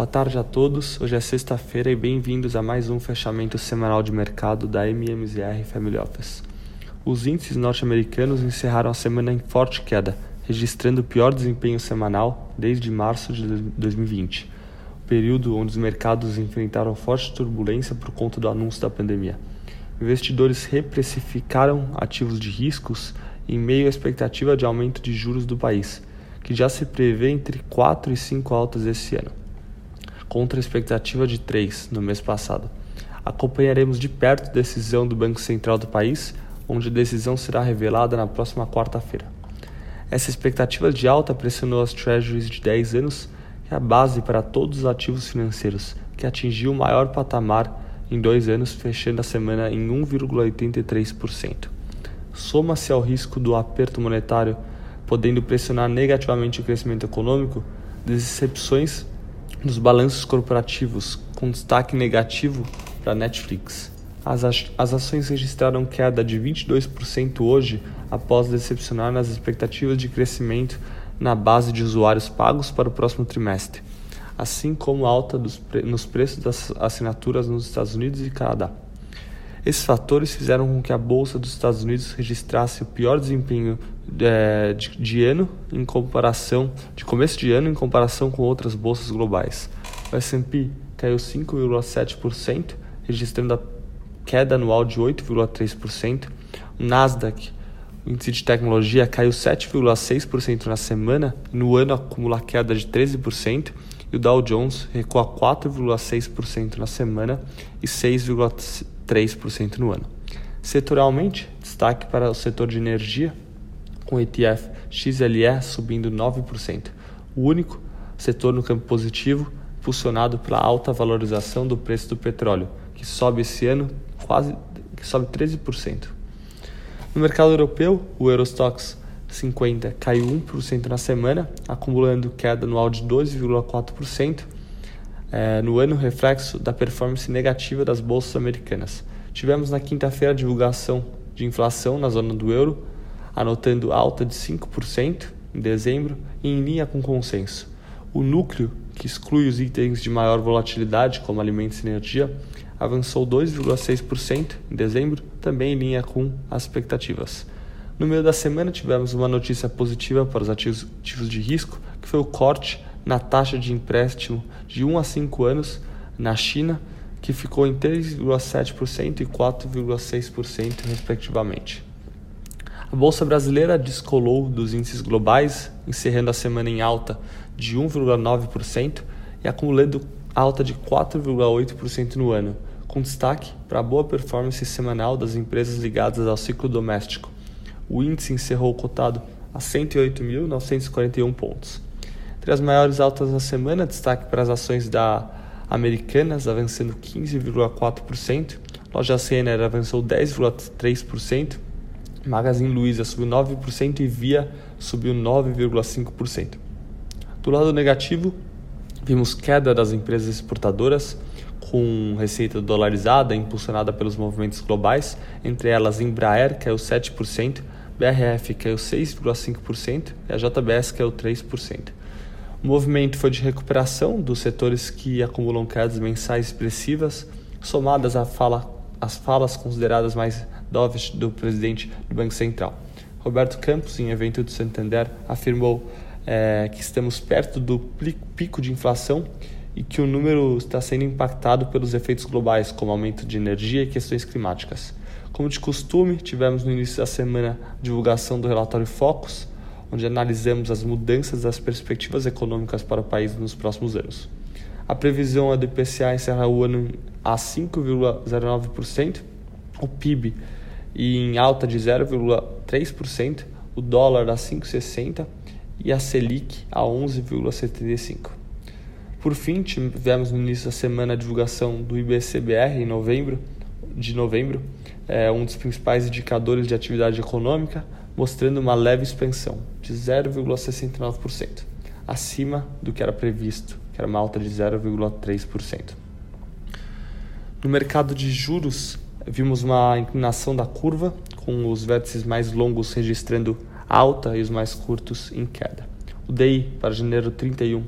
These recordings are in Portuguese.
Boa tarde a todos. Hoje é sexta-feira e bem-vindos a mais um fechamento semanal de mercado da MMZR Family Office. Os índices norte-americanos encerraram a semana em forte queda, registrando o pior desempenho semanal desde março de 2020, período onde os mercados enfrentaram forte turbulência por conta do anúncio da pandemia. Investidores reprecificaram ativos de riscos em meio à expectativa de aumento de juros do país, que já se prevê entre 4 e 5 altas esse ano, contra a expectativa de 3 no mês passado. Acompanharemos de perto a decisão do Banco Central do país onde a decisão será revelada na próxima quarta-feira. Essa expectativa de alta pressionou as treasuries de 10 anos, que é a base para todos os ativos financeiros, que atingiu o maior patamar em dois anos, fechando a semana em 1,83%. Soma-se ao risco do aperto monetário, podendo pressionar negativamente o crescimento econômico, decepções nos balanços corporativos, com destaque negativo para Netflix. As, as ações registraram queda de 22% hoje após decepcionar nas expectativas de crescimento na base de usuários pagos para o próximo trimestre, assim como alta dos, nos preços das assinaturas nos Estados Unidos e Canadá. Esses fatores fizeram com que a Bolsa dos Estados Unidos registrasse o pior desempenho é, de, de, ano em comparação de começo de ano em comparação com outras bolsas globais. O S&P caiu 5,7%, registrando a queda anual de 8,3%. O Nasdaq, o índice de tecnologia, caiu 7,6% na semana no ano acumula queda de 13%. E o Dow Jones recua 4,6% na semana e 6,3% no ano. Setorialmente, destaque para o setor de energia, com o ETF XLE subindo 9%. O único setor no campo positivo, impulsionado pela alta valorização do preço do petróleo, que sobe esse ano quase que sobe 13%. No mercado europeu, o Eurostox 50 caiu 1% na semana, acumulando queda anual de 2,4%. É, no ano, reflexo da performance negativa das bolsas americanas. Tivemos na quinta-feira a divulgação de inflação na zona do euro, anotando alta de 5% em dezembro e em linha com consenso. O núcleo, que exclui os itens de maior volatilidade, como alimentos e energia, avançou 2,6% em dezembro, também em linha com as expectativas. No meio da semana tivemos uma notícia positiva para os ativos, ativos de risco, que foi o corte na taxa de empréstimo de 1 a 5 anos na China, que ficou em 3,7% e 4,6% respectivamente. A bolsa brasileira descolou dos índices globais, encerrando a semana em alta de 1,9% e acumulando alta de 4,8% no ano, com destaque para a boa performance semanal das empresas ligadas ao ciclo doméstico. O índice encerrou cotado a 108.941 pontos. Entre as maiores altas da semana, destaque para as ações da Americanas, avançando 15,4%, Loja Renner avançou 10,3%, Magazine Luiza subiu 9% e Via subiu 9,5%. Do lado negativo, vimos queda das empresas exportadoras, com receita dolarizada impulsionada pelos movimentos globais, entre elas Embraer caiu 7%, BRF caiu 6,5% e a JBS caiu 3%. O movimento foi de recuperação dos setores que acumulam quedas mensais expressivas, somadas às fala, falas consideradas mais dovish do presidente do Banco Central. Roberto Campos, em evento do Santander, afirmou é, que estamos perto do pico de inflação e que o número está sendo impactado pelos efeitos globais, como aumento de energia e questões climáticas. Como de costume, tivemos no início da semana a divulgação do relatório Focus, onde analisamos as mudanças das perspectivas econômicas para o país nos próximos anos. A previsão é do IPCA encerra o ano a 5,09%, o PIB em alta de 0,3%, o dólar a 5,60% e a Selic a 11,75%. Por fim, tivemos no início da semana a divulgação do IBCBR em novembro, de novembro, é um dos principais indicadores de atividade econômica, mostrando uma leve expansão de 0,69%, acima do que era previsto, que era uma alta de 0,3%. No mercado de juros, vimos uma inclinação da curva, com os vértices mais longos registrando alta e os mais curtos em queda. O DI para janeiro 31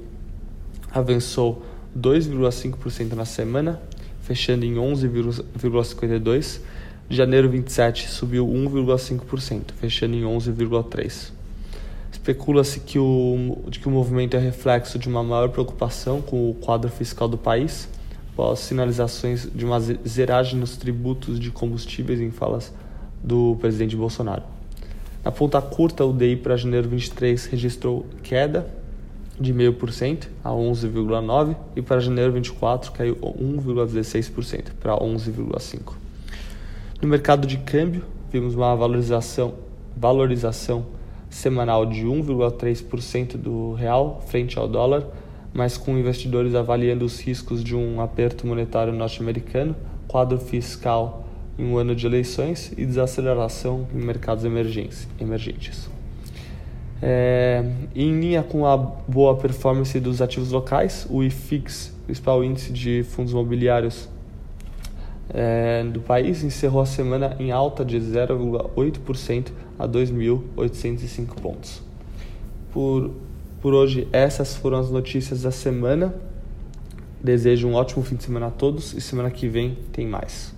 avançou 2,5% na semana, fechando em 11,52%. Janeiro 27 subiu 1,5%, fechando em 11,3%. Especula-se que o, de que o movimento é reflexo de uma maior preocupação com o quadro fiscal do país, após sinalizações de uma zeragem nos tributos de combustíveis em falas do presidente Bolsonaro. Na ponta curta, o DI para janeiro 23 registrou queda de 0,5% a 11,9% e para janeiro 24 caiu 1,16% para 11,5%. No mercado de câmbio, vimos uma valorização, valorização semanal de 1,3% do real frente ao dólar, mas com investidores avaliando os riscos de um aperto monetário norte-americano, quadro fiscal em um ano de eleições e desaceleração em mercados emergentes. É, em linha com a boa performance dos ativos locais, o IFIX, principal índice de fundos imobiliários é, do país, encerrou a semana em alta de 0,8% a 2.805 pontos. Por, por hoje, essas foram as notícias da semana. Desejo um ótimo fim de semana a todos e semana que vem tem mais.